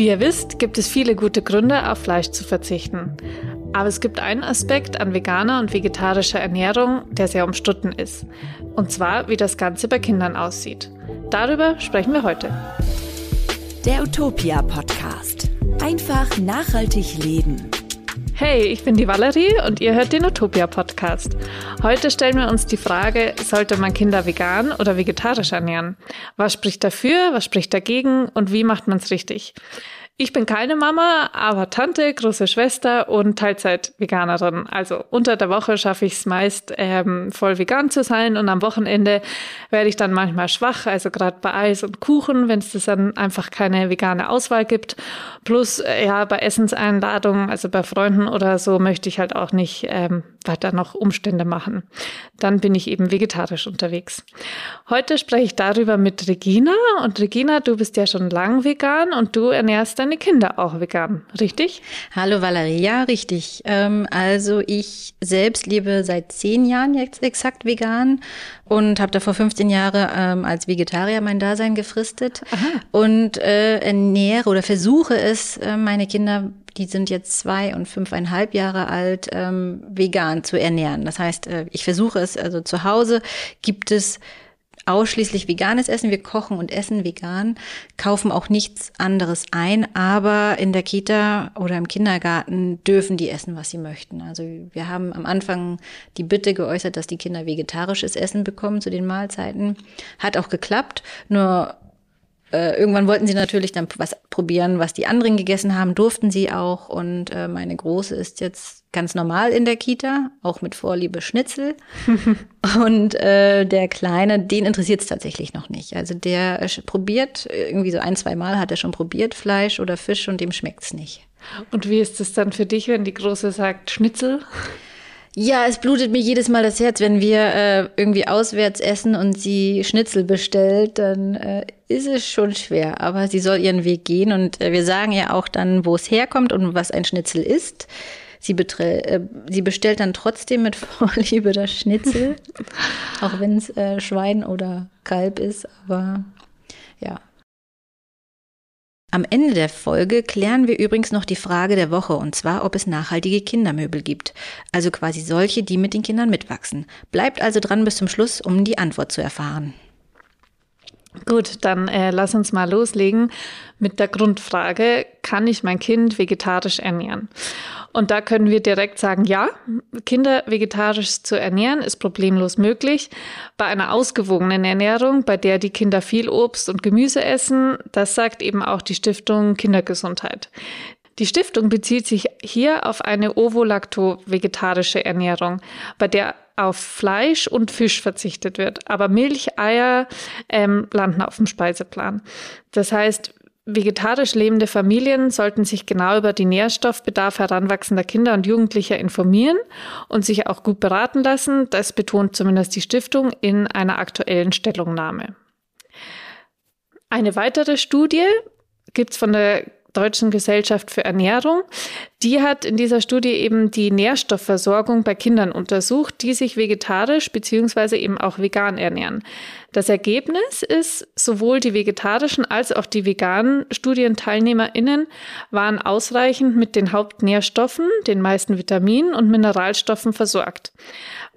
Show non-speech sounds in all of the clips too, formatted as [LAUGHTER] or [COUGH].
Wie ihr wisst, gibt es viele gute Gründe, auf Fleisch zu verzichten. Aber es gibt einen Aspekt an veganer und vegetarischer Ernährung, der sehr umstritten ist. Und zwar, wie das Ganze bei Kindern aussieht. Darüber sprechen wir heute. Der Utopia Podcast. Einfach nachhaltig leben. Hey, ich bin die Valerie und ihr hört den Utopia Podcast. Heute stellen wir uns die Frage, sollte man Kinder vegan oder vegetarisch ernähren? Was spricht dafür, was spricht dagegen und wie macht man es richtig? Ich bin keine Mama, aber Tante, große Schwester und Teilzeit-Veganerin. Also unter der Woche schaffe ich es meist, ähm, voll vegan zu sein und am Wochenende werde ich dann manchmal schwach, also gerade bei Eis und Kuchen, wenn es dann einfach keine vegane Auswahl gibt. Plus, äh, ja, bei Essenseinladungen, also bei Freunden oder so, möchte ich halt auch nicht ähm, weiter noch Umstände machen. Dann bin ich eben vegetarisch unterwegs. Heute spreche ich darüber mit Regina. Und Regina, du bist ja schon lang vegan und du ernährst deine Kinder auch vegan, richtig? Hallo Valerie, ja, richtig. Ähm, also ich selbst lebe seit zehn Jahren jetzt exakt vegan und habe da vor 15 Jahren ähm, als Vegetarier mein Dasein gefristet Aha. und äh, ernähre oder versuche es, äh, meine Kinder, die sind jetzt zwei und fünfeinhalb Jahre alt, ähm, vegan zu ernähren. Das heißt, äh, ich versuche es, also zu Hause gibt es ausschließlich veganes Essen. Wir kochen und essen vegan, kaufen auch nichts anderes ein, aber in der Kita oder im Kindergarten dürfen die essen, was sie möchten. Also wir haben am Anfang die Bitte geäußert, dass die Kinder vegetarisches Essen bekommen zu den Mahlzeiten. Hat auch geklappt, nur äh, irgendwann wollten sie natürlich dann was probieren, was die anderen gegessen haben, durften sie auch. Und äh, meine Große ist jetzt ganz normal in der Kita, auch mit Vorliebe Schnitzel. [LAUGHS] und äh, der Kleine, den interessiert es tatsächlich noch nicht. Also der äh, probiert, irgendwie so ein, zwei Mal hat er schon probiert, Fleisch oder Fisch und dem schmeckt's nicht. Und wie ist es dann für dich, wenn die Große sagt Schnitzel? Ja, es blutet mir jedes Mal das Herz, wenn wir äh, irgendwie auswärts essen und sie Schnitzel bestellt, dann äh, ist es schon schwer. Aber sie soll ihren Weg gehen und äh, wir sagen ja auch dann, wo es herkommt und was ein Schnitzel ist. Sie, äh, sie bestellt dann trotzdem mit [LAUGHS] Vorliebe das Schnitzel, [LAUGHS] auch wenn es äh, Schwein oder Kalb ist. Aber ja, am Ende der Folge klären wir übrigens noch die Frage der Woche, und zwar, ob es nachhaltige Kindermöbel gibt. Also quasi solche, die mit den Kindern mitwachsen. Bleibt also dran bis zum Schluss, um die Antwort zu erfahren. Gut, dann äh, lass uns mal loslegen mit der Grundfrage, kann ich mein Kind vegetarisch ernähren? Und da können wir direkt sagen, ja, Kinder vegetarisch zu ernähren ist problemlos möglich. Bei einer ausgewogenen Ernährung, bei der die Kinder viel Obst und Gemüse essen, das sagt eben auch die Stiftung Kindergesundheit. Die Stiftung bezieht sich hier auf eine ovolacto-vegetarische Ernährung, bei der auf Fleisch und Fisch verzichtet wird. Aber Milch, Eier ähm, landen auf dem Speiseplan. Das heißt, vegetarisch lebende Familien sollten sich genau über die Nährstoffbedarf heranwachsender Kinder und Jugendlicher informieren und sich auch gut beraten lassen. Das betont zumindest die Stiftung in einer aktuellen Stellungnahme. Eine weitere Studie gibt es von der Deutschen Gesellschaft für Ernährung. Die hat in dieser Studie eben die Nährstoffversorgung bei Kindern untersucht, die sich vegetarisch beziehungsweise eben auch vegan ernähren. Das Ergebnis ist, sowohl die vegetarischen als auch die veganen StudienteilnehmerInnen waren ausreichend mit den Hauptnährstoffen, den meisten Vitaminen und Mineralstoffen versorgt.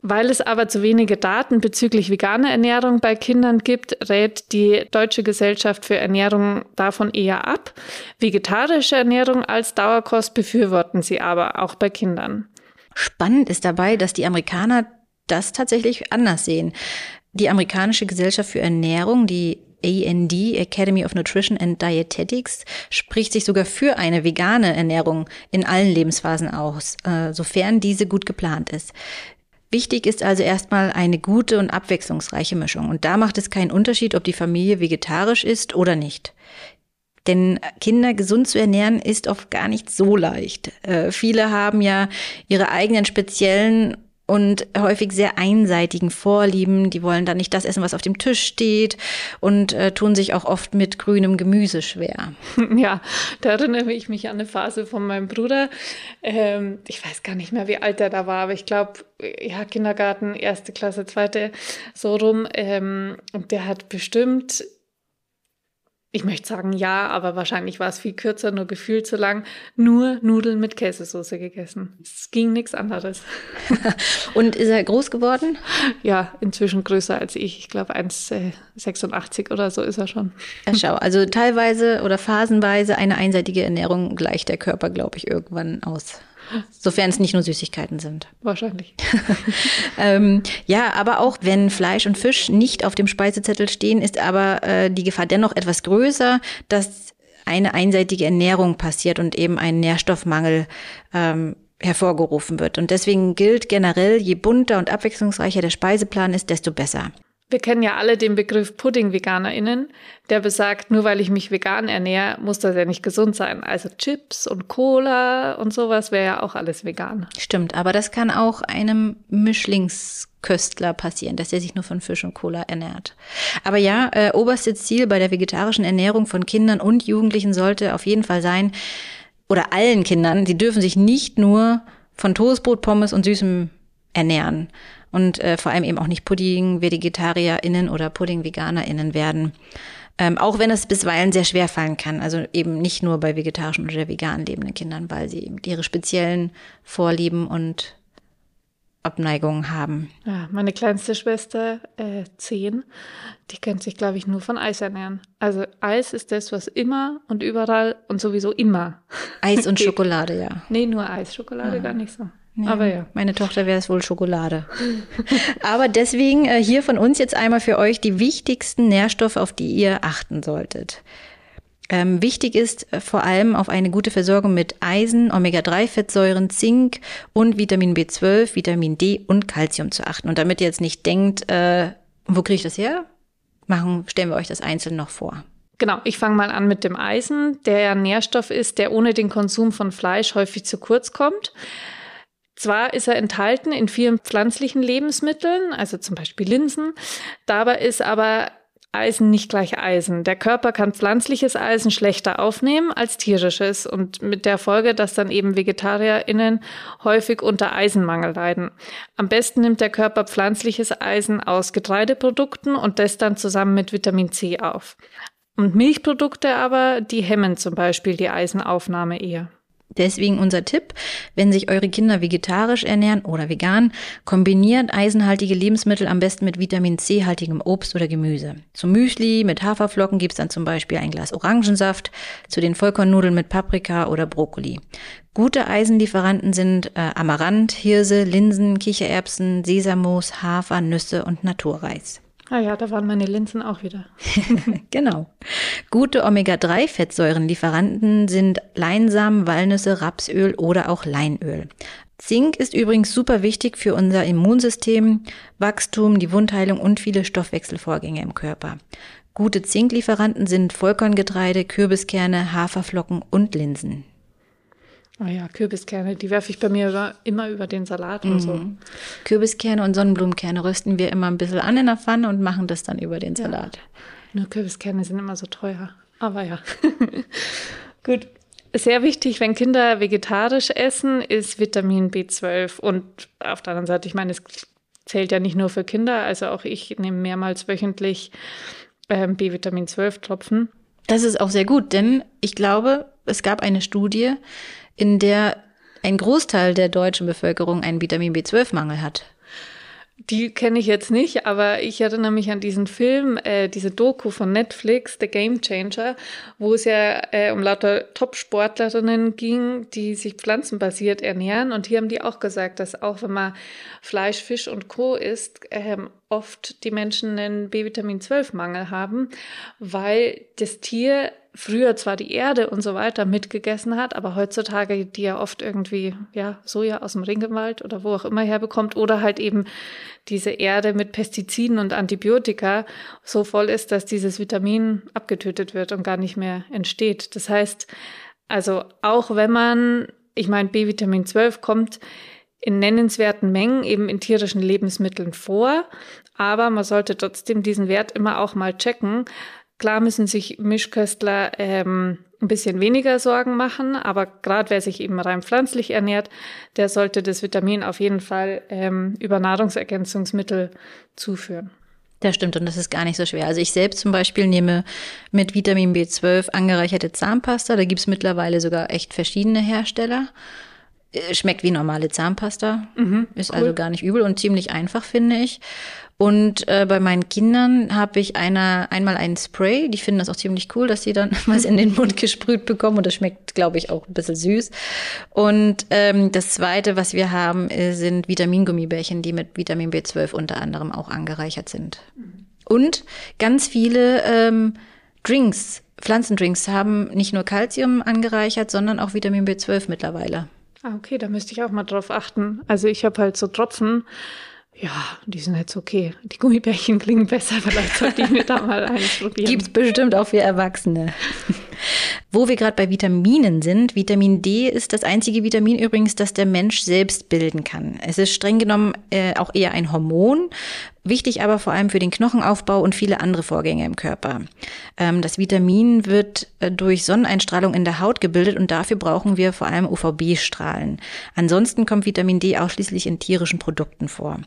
Weil es aber zu wenige Daten bezüglich veganer Ernährung bei Kindern gibt, rät die Deutsche Gesellschaft für Ernährung davon eher ab. Vegetarische Ernährung als Dauerkost befürworten sie aber auch bei Kindern. Spannend ist dabei, dass die Amerikaner das tatsächlich anders sehen. Die amerikanische Gesellschaft für Ernährung, die AND, Academy of Nutrition and Dietetics, spricht sich sogar für eine vegane Ernährung in allen Lebensphasen aus, äh, sofern diese gut geplant ist. Wichtig ist also erstmal eine gute und abwechslungsreiche Mischung. Und da macht es keinen Unterschied, ob die Familie vegetarisch ist oder nicht. Denn Kinder gesund zu ernähren ist oft gar nicht so leicht. Äh, viele haben ja ihre eigenen speziellen und häufig sehr einseitigen Vorlieben. Die wollen dann nicht das essen, was auf dem Tisch steht und äh, tun sich auch oft mit grünem Gemüse schwer. [LAUGHS] Ja, da erinnere ich mich an eine Phase von meinem Bruder. Ähm, ich weiß gar nicht mehr, wie alt er da war, aber ich glaube, ja, Kindergarten, erste Klasse, zweite, so rum. Ähm, und der hat bestimmt ich möchte sagen ja, aber wahrscheinlich war es viel kürzer, nur gefühlt zu lang, nur Nudeln mit Käsesoße gegessen. Es ging nichts anderes. [LAUGHS] Und ist er groß geworden? Ja, inzwischen größer als ich. Ich glaube 1,86 oder so ist er schon. Ja, schau, also teilweise oder phasenweise eine einseitige Ernährung gleicht der Körper, glaube ich, irgendwann aus. Sofern es nicht nur Süßigkeiten sind. Wahrscheinlich. [LAUGHS] ähm, ja, aber auch wenn Fleisch und Fisch nicht auf dem Speisezettel stehen, ist aber äh, die Gefahr dennoch etwas größer, dass eine einseitige Ernährung passiert und eben ein Nährstoffmangel ähm, hervorgerufen wird. Und deswegen gilt generell, je bunter und abwechslungsreicher der Speiseplan ist, desto besser. Wir kennen ja alle den Begriff Pudding-VeganerInnen, der besagt, nur weil ich mich vegan ernähre, muss das ja nicht gesund sein. Also Chips und Cola und sowas wäre ja auch alles vegan. Stimmt, aber das kann auch einem Mischlingsköstler passieren, dass er sich nur von Fisch und Cola ernährt. Aber ja, äh, oberstes Ziel bei der vegetarischen Ernährung von Kindern und Jugendlichen sollte auf jeden Fall sein, oder allen Kindern, sie dürfen sich nicht nur von Toastbrot, Pommes und Süßem ernähren und äh, vor allem eben auch nicht Pudding-VegetarierInnen oder Pudding-VeganerInnen werden. Ähm, auch wenn es bisweilen sehr schwer fallen kann. Also eben nicht nur bei vegetarischen oder vegan lebenden Kindern, weil sie eben ihre speziellen Vorlieben und Abneigungen haben. Ja, meine kleinste Schwester, äh, zehn, die kennt sich, glaube ich, nur von Eis ernähren. Also Eis ist das, was immer und überall und sowieso immer. Eis und [LAUGHS] Schokolade, ja. Nee, nur Eis, Schokolade ah. gar nicht so. Ja, aber ja. Meine Tochter wäre es wohl Schokolade. [LAUGHS] aber deswegen äh, hier von uns jetzt einmal für euch die wichtigsten Nährstoffe, auf die ihr achten solltet. Ähm, wichtig ist äh, vor allem auf eine gute Versorgung mit Eisen, Omega-3-Fettsäuren, Zink und Vitamin B12, Vitamin D und Calcium zu achten. Und damit ihr jetzt nicht denkt, äh, wo kriege ich das her? Machen, stellen wir euch das einzeln noch vor. Genau, ich fange mal an mit dem Eisen, der ja Nährstoff ist, der ohne den Konsum von Fleisch häufig zu kurz kommt. Zwar ist er enthalten in vielen pflanzlichen Lebensmitteln, also zum Beispiel Linsen, dabei ist aber Eisen nicht gleich Eisen. Der Körper kann pflanzliches Eisen schlechter aufnehmen als tierisches und mit der Folge, dass dann eben VegetarierInnen häufig unter Eisenmangel leiden. Am besten nimmt der Körper pflanzliches Eisen aus Getreideprodukten und das dann zusammen mit Vitamin C auf. Und Milchprodukte aber, die hemmen zum Beispiel die Eisenaufnahme eher. Deswegen unser Tipp, wenn sich eure Kinder vegetarisch ernähren oder vegan, kombiniert eisenhaltige Lebensmittel am besten mit Vitamin C-haltigem Obst oder Gemüse. Zum Müsli mit Haferflocken gibt's dann zum Beispiel ein Glas Orangensaft, zu den Vollkornnudeln mit Paprika oder Brokkoli. Gute Eisenlieferanten sind äh, Amaranth, Hirse, Linsen, Kichererbsen, Sesamus, Hafer, Nüsse und Naturreis. Ah ja, da waren meine Linsen auch wieder. [LAUGHS] genau. Gute Omega-3-Fettsäurenlieferanten sind Leinsamen, Walnüsse, Rapsöl oder auch Leinöl. Zink ist übrigens super wichtig für unser Immunsystem, Wachstum, die Wundheilung und viele Stoffwechselvorgänge im Körper. Gute Zinklieferanten sind Vollkorngetreide, Kürbiskerne, Haferflocken und Linsen. Oh ja, Kürbiskerne, die werfe ich bei mir über, immer über den Salat und so. Mhm. Kürbiskerne und Sonnenblumenkerne rösten wir immer ein bisschen an in der Pfanne und machen das dann über den Salat. Ja. Nur Kürbiskerne sind immer so teuer. Aber ja. [LAUGHS] Gut. Sehr wichtig, wenn Kinder vegetarisch essen, ist Vitamin B12. Und auf der anderen Seite, ich meine, es zählt ja nicht nur für Kinder, also auch ich nehme mehrmals wöchentlich ähm, B-Vitamin 12 Tropfen. Das ist auch sehr gut, denn ich glaube, es gab eine Studie, in der ein Großteil der deutschen Bevölkerung einen Vitamin B12-Mangel hat. Die kenne ich jetzt nicht, aber ich erinnere mich an diesen Film, äh, diese Doku von Netflix, The Game Changer, wo es ja äh, um lauter Top-Sportlerinnen ging, die sich pflanzenbasiert ernähren. Und hier haben die auch gesagt, dass auch wenn man Fleisch, Fisch und Co. isst, ähm, oft die Menschen einen B-Vitamin-12-Mangel haben, weil das Tier früher zwar die Erde und so weiter mitgegessen hat, aber heutzutage die ja oft irgendwie ja Soja aus dem Regenwald oder wo auch immer herbekommt oder halt eben diese Erde mit Pestiziden und Antibiotika so voll ist, dass dieses Vitamin abgetötet wird und gar nicht mehr entsteht. Das heißt, also auch wenn man, ich meine, B-Vitamin 12 kommt in nennenswerten Mengen eben in tierischen Lebensmitteln vor, aber man sollte trotzdem diesen Wert immer auch mal checken, Klar müssen sich Mischköstler ähm, ein bisschen weniger Sorgen machen, aber gerade wer sich eben rein pflanzlich ernährt, der sollte das Vitamin auf jeden Fall ähm, über Nahrungsergänzungsmittel zuführen. Das stimmt und das ist gar nicht so schwer. Also ich selbst zum Beispiel nehme mit Vitamin B12 angereicherte Zahnpasta. Da gibt's mittlerweile sogar echt verschiedene Hersteller. Äh, Schmeckt wie normale Zahnpasta. Mhm, ist cool. also gar nicht übel und ziemlich einfach, finde ich. Und äh, bei meinen Kindern habe ich einer, einmal einen Spray. Die finden das auch ziemlich cool, dass sie dann [LAUGHS] was in den Mund gesprüht bekommen. Und das schmeckt, glaube ich, auch ein bisschen süß. Und ähm, das Zweite, was wir haben, äh, sind Vitamingummibärchen, die mit Vitamin B12 unter anderem auch angereichert sind. Und ganz viele ähm, Drinks, Pflanzendrinks haben nicht nur Kalzium angereichert, sondern auch Vitamin B12 mittlerweile. Ah, okay, da müsste ich auch mal drauf achten. Also ich habe halt so Tropfen. Ja, die sind jetzt okay. Die Gummibärchen klingen besser. Vielleicht sollte ich mir da mal [LAUGHS] eins probieren. Gibt's bestimmt auch für Erwachsene. Wo wir gerade bei Vitaminen sind, Vitamin D ist das einzige Vitamin übrigens, das der Mensch selbst bilden kann. Es ist streng genommen äh, auch eher ein Hormon, wichtig aber vor allem für den Knochenaufbau und viele andere Vorgänge im Körper. Ähm, das Vitamin wird äh, durch Sonneneinstrahlung in der Haut gebildet und dafür brauchen wir vor allem UVB-Strahlen. Ansonsten kommt Vitamin D ausschließlich in tierischen Produkten vor.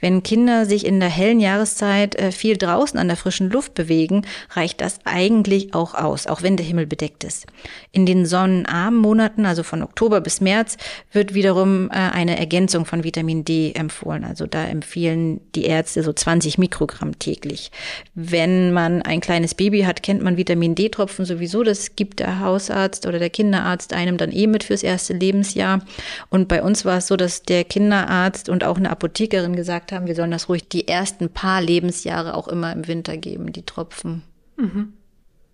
Wenn Kinder sich in der hellen Jahreszeit äh, viel draußen an der frischen Luft bewegen, reicht das eigentlich auch aus, auch wenn der Himmel bedeckt ist. In den sonnenarmen Monaten, also von Oktober bis März, wird wiederum äh, eine Ergänzung von Vitamin D empfohlen. Also da empfehlen die Ärzte so 20 Mikrogramm täglich. Wenn man ein kleines Baby hat, kennt man Vitamin D-Tropfen sowieso. Das gibt der Hausarzt oder der Kinderarzt einem dann eh mit fürs erste Lebensjahr. Und bei uns war es so, dass der Kinderarzt und auch eine Apothekerin gesagt haben, wir sollen das ruhig die ersten paar Lebensjahre auch immer im Winter geben, die Tropfen.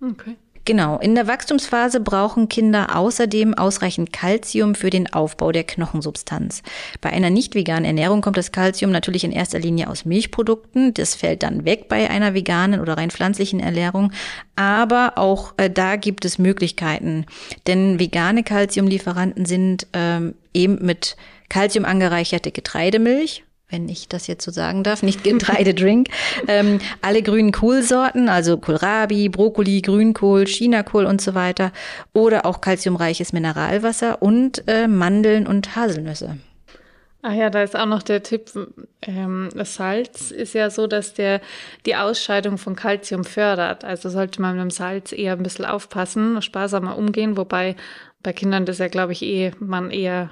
Okay. Genau, in der Wachstumsphase brauchen Kinder außerdem ausreichend Kalzium für den Aufbau der Knochensubstanz. Bei einer nicht veganen Ernährung kommt das Kalzium natürlich in erster Linie aus Milchprodukten. Das fällt dann weg bei einer veganen oder rein pflanzlichen Ernährung. Aber auch äh, da gibt es Möglichkeiten. Denn vegane Kalziumlieferanten sind ähm, eben mit Kalzium angereicherte Getreidemilch wenn ich das jetzt so sagen darf, nicht [LAUGHS] Getreidedrink. ähm, alle grünen Kohlsorten, also Kohlrabi, Brokkoli, Grünkohl, Chinakohl und so weiter. Oder auch kalziumreiches Mineralwasser und äh, Mandeln und Haselnüsse. Ah ja, da ist auch noch der Tipp, ähm, Salz ist ja so, dass der die Ausscheidung von Kalzium fördert. Also sollte man mit dem Salz eher ein bisschen aufpassen, sparsamer umgehen, wobei bei Kindern das ja, glaube ich, eh man eher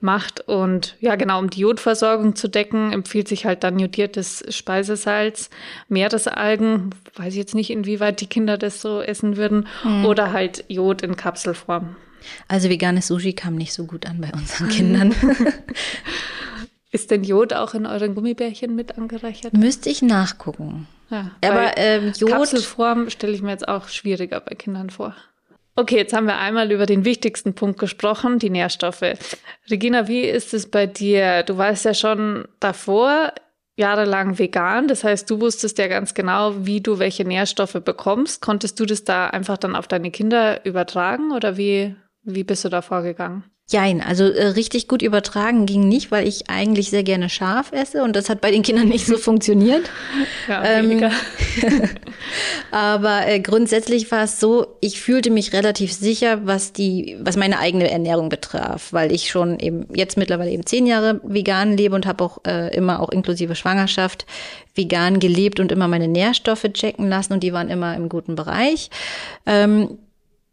macht. Und ja, genau, um die Jodversorgung zu decken, empfiehlt sich halt dann jodiertes Speisesalz, Meeresalgen, weiß ich jetzt nicht, inwieweit die Kinder das so essen würden, oder halt Jod in Kapselform. Also veganes Sushi kam nicht so gut an bei unseren Kindern. [LAUGHS] Ist denn Jod auch in euren Gummibärchen mit angereichert? Müsste ich nachgucken. Ja, Aber ähm, Jod, Kapselform stelle ich mir jetzt auch schwieriger bei Kindern vor. Okay, jetzt haben wir einmal über den wichtigsten Punkt gesprochen, die Nährstoffe. Regina, wie ist es bei dir? Du warst ja schon davor jahrelang vegan, das heißt, du wusstest ja ganz genau, wie du welche Nährstoffe bekommst. Konntest du das da einfach dann auf deine Kinder übertragen oder wie, wie bist du da vorgegangen? Jein, also äh, richtig gut übertragen ging nicht, weil ich eigentlich sehr gerne scharf esse und das hat bei den Kindern nicht so funktioniert. [LAUGHS] Ja, Ähm. [LAUGHS] Aber äh, grundsätzlich war es so, ich fühlte mich relativ sicher, was die, was meine eigene Ernährung betraf, weil ich schon eben jetzt mittlerweile eben zehn Jahre vegan lebe und habe auch äh, immer auch inklusive Schwangerschaft vegan gelebt und immer meine Nährstoffe checken lassen und die waren immer im guten Bereich. Ähm,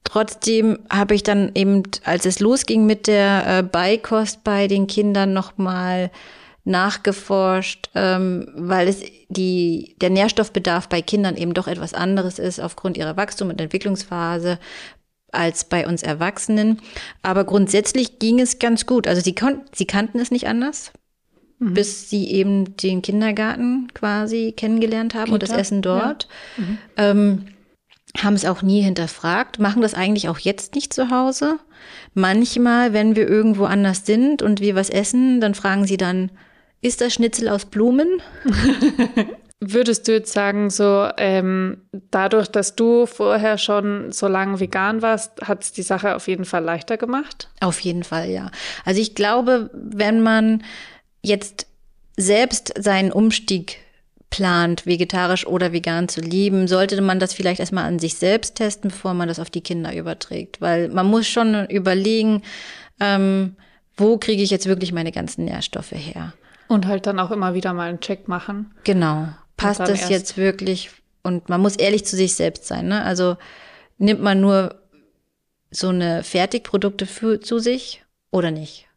Trotzdem habe ich dann eben, als es losging mit der äh, Beikost bei den Kindern nochmal nachgeforscht, ähm, weil es die, der Nährstoffbedarf bei Kindern eben doch etwas anderes ist aufgrund ihrer Wachstum- und Entwicklungsphase als bei uns Erwachsenen. Aber grundsätzlich ging es ganz gut. Also sie, kon sie kannten es nicht anders, bis sie eben den Kindergarten quasi kennengelernt haben und das Kita, Essen dort. Ähm, haben es auch nie hinterfragt, machen das eigentlich auch jetzt nicht zu Hause. Manchmal, wenn wir irgendwo anders sind und wir was essen, dann fragen sie dann, ist das Schnitzel aus Blumen? [LAUGHS] Würdest du jetzt sagen, so ähm, dadurch, dass du vorher schon so lange vegan warst, hat es die Sache auf jeden Fall leichter gemacht? Auf jeden Fall, ja. Also ich glaube, wenn man jetzt selbst seinen Umstieg plant, vegetarisch oder vegan zu leben, sollte man das vielleicht erstmal an sich selbst testen, bevor man das auf die Kinder überträgt. Weil man muss schon überlegen, ähm, wo kriege ich jetzt wirklich meine ganzen Nährstoffe her. Und halt dann auch immer wieder mal einen Check machen. Genau. passt das jetzt wirklich? Und man muss ehrlich zu sich selbst sein. Ne? Also nimmt man nur so eine Fertigprodukte für, zu sich oder nicht?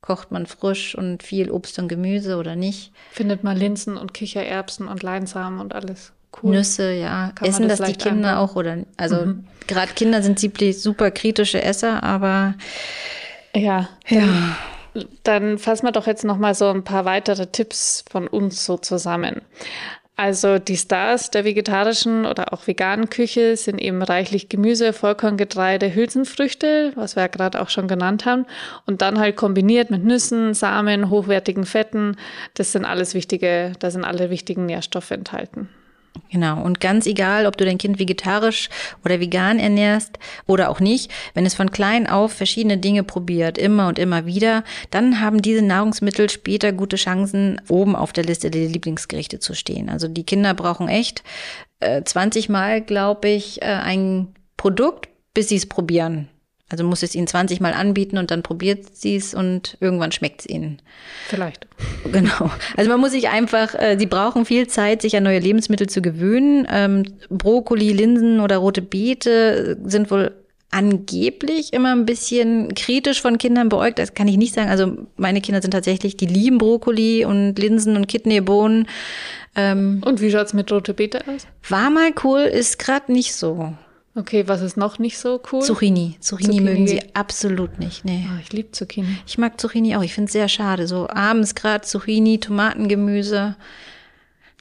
Kocht man frisch und viel Obst und Gemüse oder nicht? Findet man Linsen und Kichererbsen und Leinsamen und alles. Cool. Nüsse, ja. Kann Essen das, das die Kinder einfach? auch oder also mhm. gerade Kinder sind super kritische Esser, aber ja. Ja. Dann fassen wir doch jetzt noch mal so ein paar weitere Tipps von uns so zusammen. Also die Stars der vegetarischen oder auch veganen Küche sind eben reichlich Gemüse, Vollkorngetreide, Hülsenfrüchte, was wir ja gerade auch schon genannt haben, und dann halt kombiniert mit Nüssen, Samen, hochwertigen Fetten. Das sind alles wichtige, da sind alle wichtigen Nährstoffe enthalten. Genau. Und ganz egal, ob du dein Kind vegetarisch oder vegan ernährst oder auch nicht, wenn es von klein auf verschiedene Dinge probiert, immer und immer wieder, dann haben diese Nahrungsmittel später gute Chancen, oben auf der Liste der Lieblingsgerichte zu stehen. Also die Kinder brauchen echt äh, 20 Mal, glaube ich, äh, ein Produkt, bis sie es probieren. Also muss es ihnen 20 Mal anbieten und dann probiert sie es und irgendwann schmeckt es ihnen. Vielleicht. Genau. Also man muss sich einfach, äh, sie brauchen viel Zeit, sich an neue Lebensmittel zu gewöhnen. Ähm, Brokkoli, Linsen oder rote Beete sind wohl angeblich immer ein bisschen kritisch von Kindern beäugt. Das kann ich nicht sagen. Also meine Kinder sind tatsächlich, die lieben Brokkoli und Linsen und Kidneybohnen. Ähm, und wie schaut's mit rote Beete aus? War mal cool, ist gerade nicht so. Okay, was ist noch nicht so cool? Zucchini. Zucchini, Zucchini mögen sie absolut nicht. Nee. Oh, ich liebe Zucchini. Ich mag Zucchini auch. Ich finde es sehr schade. So abends gerade Zucchini, Tomatengemüse.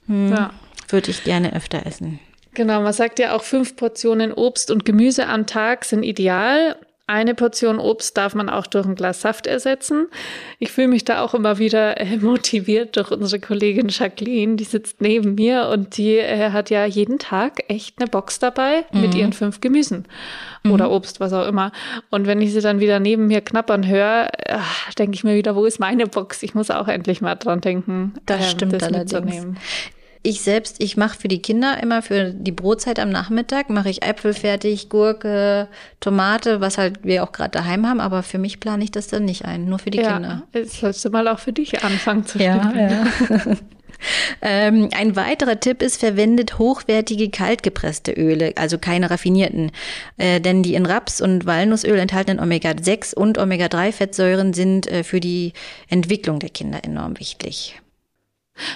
Hm, ja. Würde ich gerne öfter essen. Genau, man sagt ja auch, fünf Portionen Obst und Gemüse am Tag sind ideal. Eine Portion Obst darf man auch durch ein Glas Saft ersetzen. Ich fühle mich da auch immer wieder äh, [LAUGHS] motiviert durch unsere Kollegin Jacqueline, die sitzt neben mir und die äh, hat ja jeden Tag echt eine Box dabei mhm. mit ihren fünf Gemüsen mhm. oder Obst, was auch immer. Und wenn ich sie dann wieder neben mir knappern höre, äh, denke ich mir wieder, wo ist meine Box? Ich muss auch endlich mal dran denken, das ähm, stimmt das allerdings. Ich selbst, ich mache für die Kinder immer für die Brotzeit am Nachmittag, mache ich Äpfel fertig, Gurke, Tomate, was halt wir auch gerade daheim haben, aber für mich plane ich das dann nicht ein, nur für die ja, Kinder. Jetzt sollst du mal auch für dich anfangen zu ja, ja. [LAUGHS] ähm, ein weiterer Tipp ist, verwendet hochwertige kaltgepresste Öle, also keine raffinierten. Äh, denn die in Raps- und Walnussöl enthaltenen Omega-6 und Omega-3-Fettsäuren sind äh, für die Entwicklung der Kinder enorm wichtig.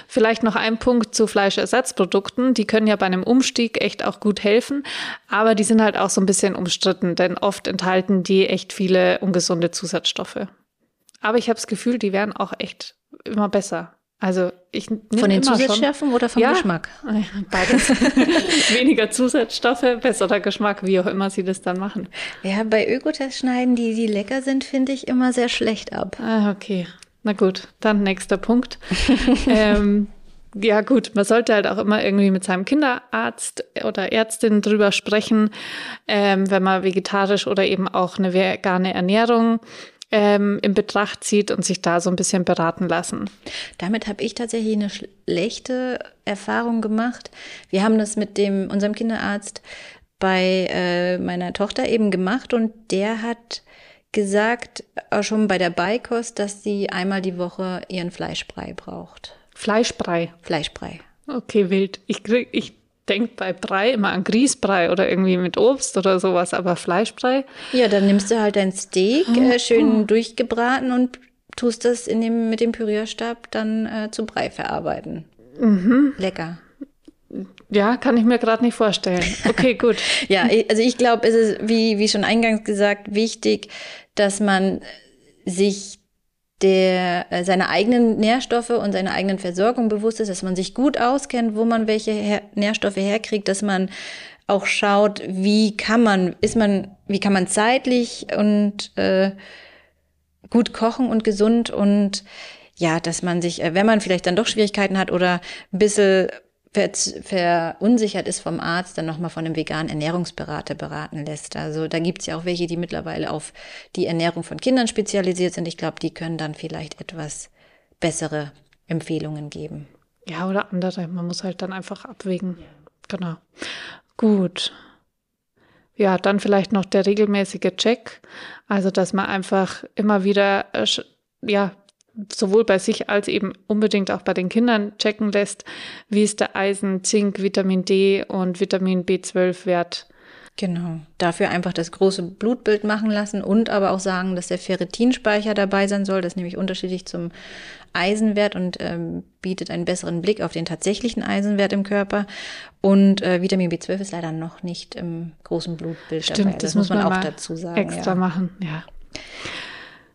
Vielleicht noch ein Punkt zu Fleischersatzprodukten. Die können ja bei einem Umstieg echt auch gut helfen, aber die sind halt auch so ein bisschen umstritten, denn oft enthalten die echt viele ungesunde Zusatzstoffe. Aber ich habe das Gefühl, die werden auch echt immer besser. Also ich von den Zusatzstoffen schon. oder vom ja, Geschmack? [LAUGHS] Beides. [LAUGHS] Weniger Zusatzstoffe, besserer Geschmack, wie auch immer sie das dann machen. Ja, bei Ökotest schneiden die, die lecker sind, finde ich immer sehr schlecht ab. Ah, okay. Na gut, dann nächster Punkt. [LAUGHS] ähm, ja gut, man sollte halt auch immer irgendwie mit seinem Kinderarzt oder Ärztin drüber sprechen, ähm, wenn man vegetarisch oder eben auch eine vegane Ernährung ähm, in Betracht zieht und sich da so ein bisschen beraten lassen. Damit habe ich tatsächlich eine schlechte Erfahrung gemacht. Wir haben das mit dem unserem Kinderarzt bei äh, meiner Tochter eben gemacht und der hat gesagt, auch schon bei der Beikost, dass sie einmal die Woche ihren Fleischbrei braucht. Fleischbrei? Fleischbrei. Okay, wild. Ich, krieg, ich denke bei Brei immer an Grießbrei oder irgendwie mit Obst oder sowas, aber Fleischbrei? Ja, dann nimmst du halt dein Steak, äh, schön oh. durchgebraten und tust das in dem, mit dem Pürierstab dann äh, zu Brei verarbeiten. Mhm. Lecker. Ja, kann ich mir gerade nicht vorstellen. Okay, [LAUGHS] gut. ja, also ich glaube, es ist, wie, wie schon eingangs gesagt, wichtig, dass man sich der äh, seine eigenen Nährstoffe und seine eigenen Versorgung bewusst ist, dass man sich gut auskennt, wo man welche her Nährstoffe herkriegt, dass man auch schaut, wie kann man, ist man, wie kann man zeitlich und äh, gut kochen und gesund und ja, dass man sich, äh, wenn man vielleicht dann doch Schwierigkeiten hat oder ein bisschen verunsichert ist vom Arzt, dann nochmal von einem veganen Ernährungsberater beraten lässt. Also da gibt's ja auch welche, die mittlerweile auf die Ernährung von Kindern spezialisiert sind. Ich glaube, die können dann vielleicht etwas bessere Empfehlungen geben. Ja, oder andere. Man muss halt dann einfach abwägen. Ja. Genau. Gut. Ja, dann vielleicht noch der regelmäßige Check. Also, dass man einfach immer wieder, äh, ja, sowohl bei sich als eben unbedingt auch bei den Kindern checken lässt, wie ist der Eisen, Zink, Vitamin D und Vitamin B12-Wert. Genau. Dafür einfach das große Blutbild machen lassen und aber auch sagen, dass der Ferritinspeicher dabei sein soll. Das ist nämlich unterschiedlich zum Eisenwert und ähm, bietet einen besseren Blick auf den tatsächlichen Eisenwert im Körper. Und äh, Vitamin B12 ist leider noch nicht im großen Blutbild Stimmt, dabei. Das, das muss man, man auch dazu sagen. Extra ja. machen, ja.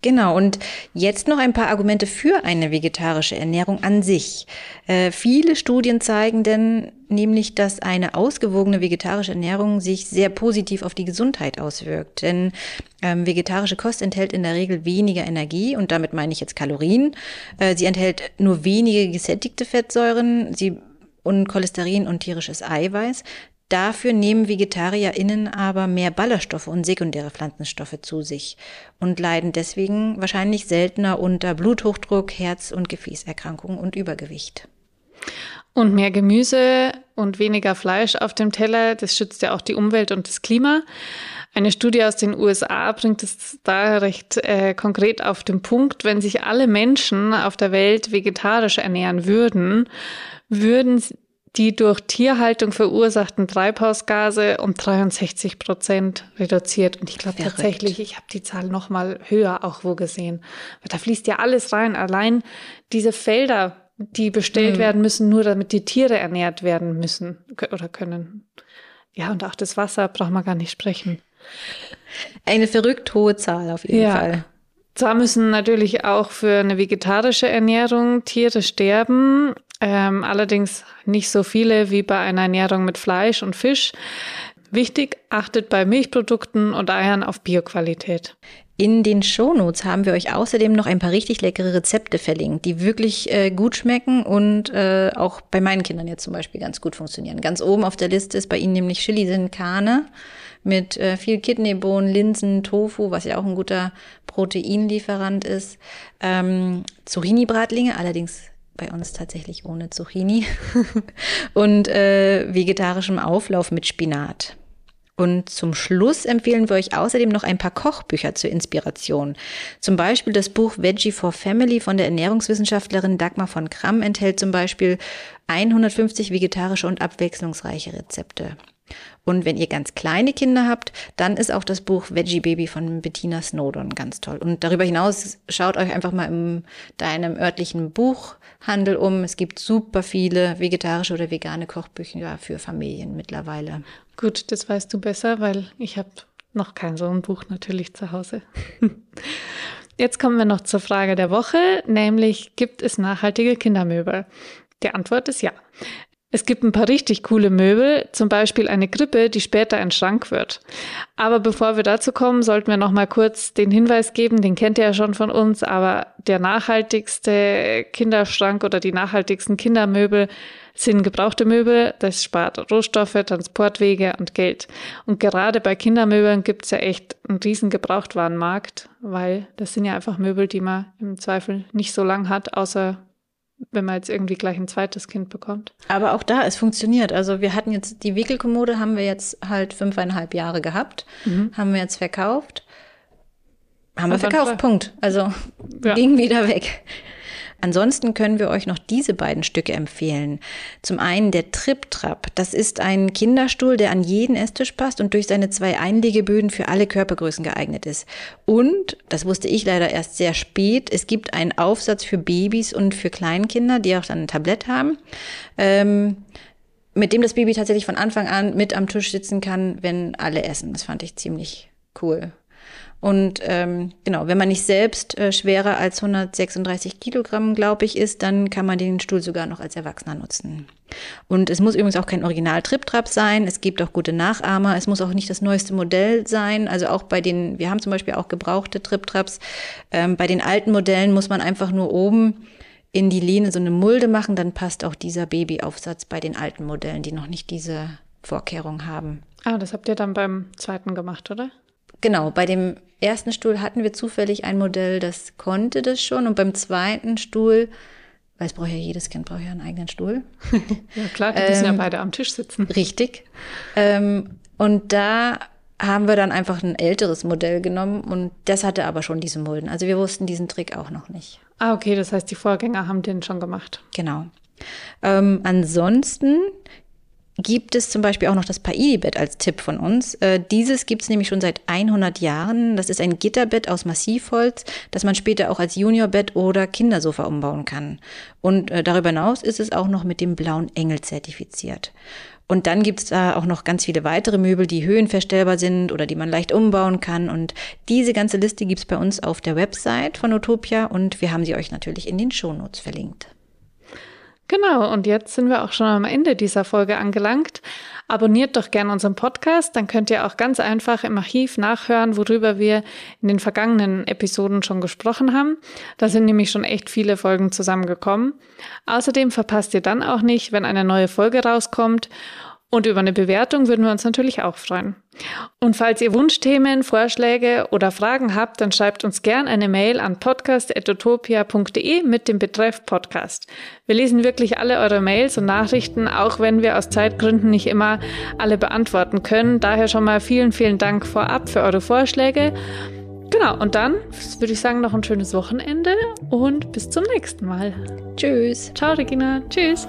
Genau, und jetzt noch ein paar Argumente für eine vegetarische Ernährung an sich. Äh, viele Studien zeigen denn nämlich, dass eine ausgewogene vegetarische Ernährung sich sehr positiv auf die Gesundheit auswirkt. Denn ähm, vegetarische Kost enthält in der Regel weniger Energie und damit meine ich jetzt Kalorien. Äh, sie enthält nur wenige gesättigte Fettsäuren. Sie und Cholesterin und tierisches Eiweiß. Dafür nehmen VegetarierInnen aber mehr Ballaststoffe und sekundäre Pflanzenstoffe zu sich und leiden deswegen wahrscheinlich seltener unter Bluthochdruck, Herz- und Gefäßerkrankungen und Übergewicht. Und mehr Gemüse und weniger Fleisch auf dem Teller, das schützt ja auch die Umwelt und das Klima. Eine Studie aus den USA bringt es da recht äh, konkret auf den Punkt, wenn sich alle Menschen auf der Welt vegetarisch ernähren würden, würden die durch Tierhaltung verursachten Treibhausgase um 63 Prozent reduziert. Und ich glaube tatsächlich, ich habe die Zahl noch mal höher auch wo gesehen. Weil da fließt ja alles rein. Allein diese Felder, die bestellt mhm. werden müssen, nur damit die Tiere ernährt werden müssen oder können. Ja, und auch das Wasser braucht man gar nicht sprechen. Eine verrückt hohe Zahl auf jeden ja. Fall. Zwar müssen natürlich auch für eine vegetarische Ernährung Tiere sterben, ähm, allerdings nicht so viele wie bei einer Ernährung mit Fleisch und Fisch. Wichtig, achtet bei Milchprodukten und Eiern auf Bioqualität. In den Shownotes haben wir euch außerdem noch ein paar richtig leckere Rezepte verlinkt, die wirklich äh, gut schmecken und äh, auch bei meinen Kindern jetzt zum Beispiel ganz gut funktionieren. Ganz oben auf der Liste ist bei ihnen nämlich Chili sin mit äh, viel Kidneybohnen, Linsen, Tofu, was ja auch ein guter Proteinlieferant ist. Ähm, Zucchini-Bratlinge, allerdings bei uns tatsächlich ohne Zucchini [LAUGHS] und äh, vegetarischem Auflauf mit Spinat. Und zum Schluss empfehlen wir euch außerdem noch ein paar Kochbücher zur Inspiration. Zum Beispiel das Buch Veggie for Family von der Ernährungswissenschaftlerin Dagmar von Kramm enthält zum Beispiel 150 vegetarische und abwechslungsreiche Rezepte. Und wenn ihr ganz kleine Kinder habt, dann ist auch das Buch Veggie Baby von Bettina Snowdon ganz toll. Und darüber hinaus schaut euch einfach mal in deinem örtlichen Buchhandel um. Es gibt super viele vegetarische oder vegane Kochbücher für Familien mittlerweile. Gut, das weißt du besser, weil ich habe noch kein so ein Buch natürlich zu Hause. [LAUGHS] Jetzt kommen wir noch zur Frage der Woche, nämlich gibt es nachhaltige Kindermöbel? Die Antwort ist ja. Es gibt ein paar richtig coole Möbel, zum Beispiel eine Krippe, die später ein Schrank wird. Aber bevor wir dazu kommen, sollten wir noch mal kurz den Hinweis geben, den kennt ihr ja schon von uns, aber der nachhaltigste Kinderschrank oder die nachhaltigsten Kindermöbel sind gebrauchte Möbel. Das spart Rohstoffe, Transportwege und Geld. Und gerade bei Kindermöbeln gibt es ja echt einen riesen Gebrauchtwarenmarkt, weil das sind ja einfach Möbel, die man im Zweifel nicht so lang hat, außer wenn man jetzt irgendwie gleich ein zweites Kind bekommt. Aber auch da, es funktioniert. Also wir hatten jetzt die Wickelkommode, haben wir jetzt halt fünfeinhalb Jahre gehabt, mhm. haben wir jetzt verkauft. Haben wir verkauft, Punkt. Also ja. ging wieder weg. Ansonsten können wir euch noch diese beiden Stücke empfehlen. Zum einen der Trip Trap. Das ist ein Kinderstuhl, der an jeden Esstisch passt und durch seine zwei Einlegeböden für alle Körpergrößen geeignet ist. Und, das wusste ich leider erst sehr spät, es gibt einen Aufsatz für Babys und für Kleinkinder, die auch dann ein Tablett haben. Ähm, mit dem das Baby tatsächlich von Anfang an mit am Tisch sitzen kann, wenn alle essen. Das fand ich ziemlich cool. Und ähm, genau, wenn man nicht selbst äh, schwerer als 136 Kilogramm, glaube ich, ist, dann kann man den Stuhl sogar noch als Erwachsener nutzen. Und es muss übrigens auch kein Original-Trip-Trap sein. Es gibt auch gute Nachahmer. Es muss auch nicht das neueste Modell sein. Also auch bei den, wir haben zum Beispiel auch gebrauchte Trip-Traps. Ähm, bei den alten Modellen muss man einfach nur oben in die Lehne so eine Mulde machen. Dann passt auch dieser Babyaufsatz bei den alten Modellen, die noch nicht diese Vorkehrung haben. Ah, das habt ihr dann beim zweiten gemacht, oder? Genau, bei dem ersten Stuhl hatten wir zufällig ein Modell, das konnte das schon. Und beim zweiten Stuhl, weil es braucht ja jedes Kind braucht ja einen eigenen Stuhl. [LAUGHS] ja klar, die müssen ähm, ja beide am Tisch sitzen. Richtig. Ähm, und da haben wir dann einfach ein älteres Modell genommen und das hatte aber schon diese Mulden. Also wir wussten diesen Trick auch noch nicht. Ah, okay, das heißt, die Vorgänger haben den schon gemacht. Genau. Ähm, ansonsten gibt es zum Beispiel auch noch das Paidi-Bett als Tipp von uns. Äh, dieses gibt es nämlich schon seit 100 Jahren. Das ist ein Gitterbett aus Massivholz, das man später auch als Juniorbett oder Kindersofa umbauen kann. Und äh, darüber hinaus ist es auch noch mit dem blauen Engel zertifiziert. Und dann gibt es da auch noch ganz viele weitere Möbel, die höhenverstellbar sind oder die man leicht umbauen kann. Und diese ganze Liste gibt es bei uns auf der Website von Utopia und wir haben sie euch natürlich in den Shownotes verlinkt. Genau, und jetzt sind wir auch schon am Ende dieser Folge angelangt. Abonniert doch gerne unseren Podcast, dann könnt ihr auch ganz einfach im Archiv nachhören, worüber wir in den vergangenen Episoden schon gesprochen haben. Da sind nämlich schon echt viele Folgen zusammengekommen. Außerdem verpasst ihr dann auch nicht, wenn eine neue Folge rauskommt. Und über eine Bewertung würden wir uns natürlich auch freuen. Und falls ihr Wunschthemen, Vorschläge oder Fragen habt, dann schreibt uns gern eine Mail an podcast.utopia.de mit dem Betreff Podcast. Wir lesen wirklich alle eure Mails und Nachrichten, auch wenn wir aus Zeitgründen nicht immer alle beantworten können. Daher schon mal vielen, vielen Dank vorab für eure Vorschläge. Genau, und dann würde ich sagen, noch ein schönes Wochenende und bis zum nächsten Mal. Tschüss. Ciao, Regina. Tschüss.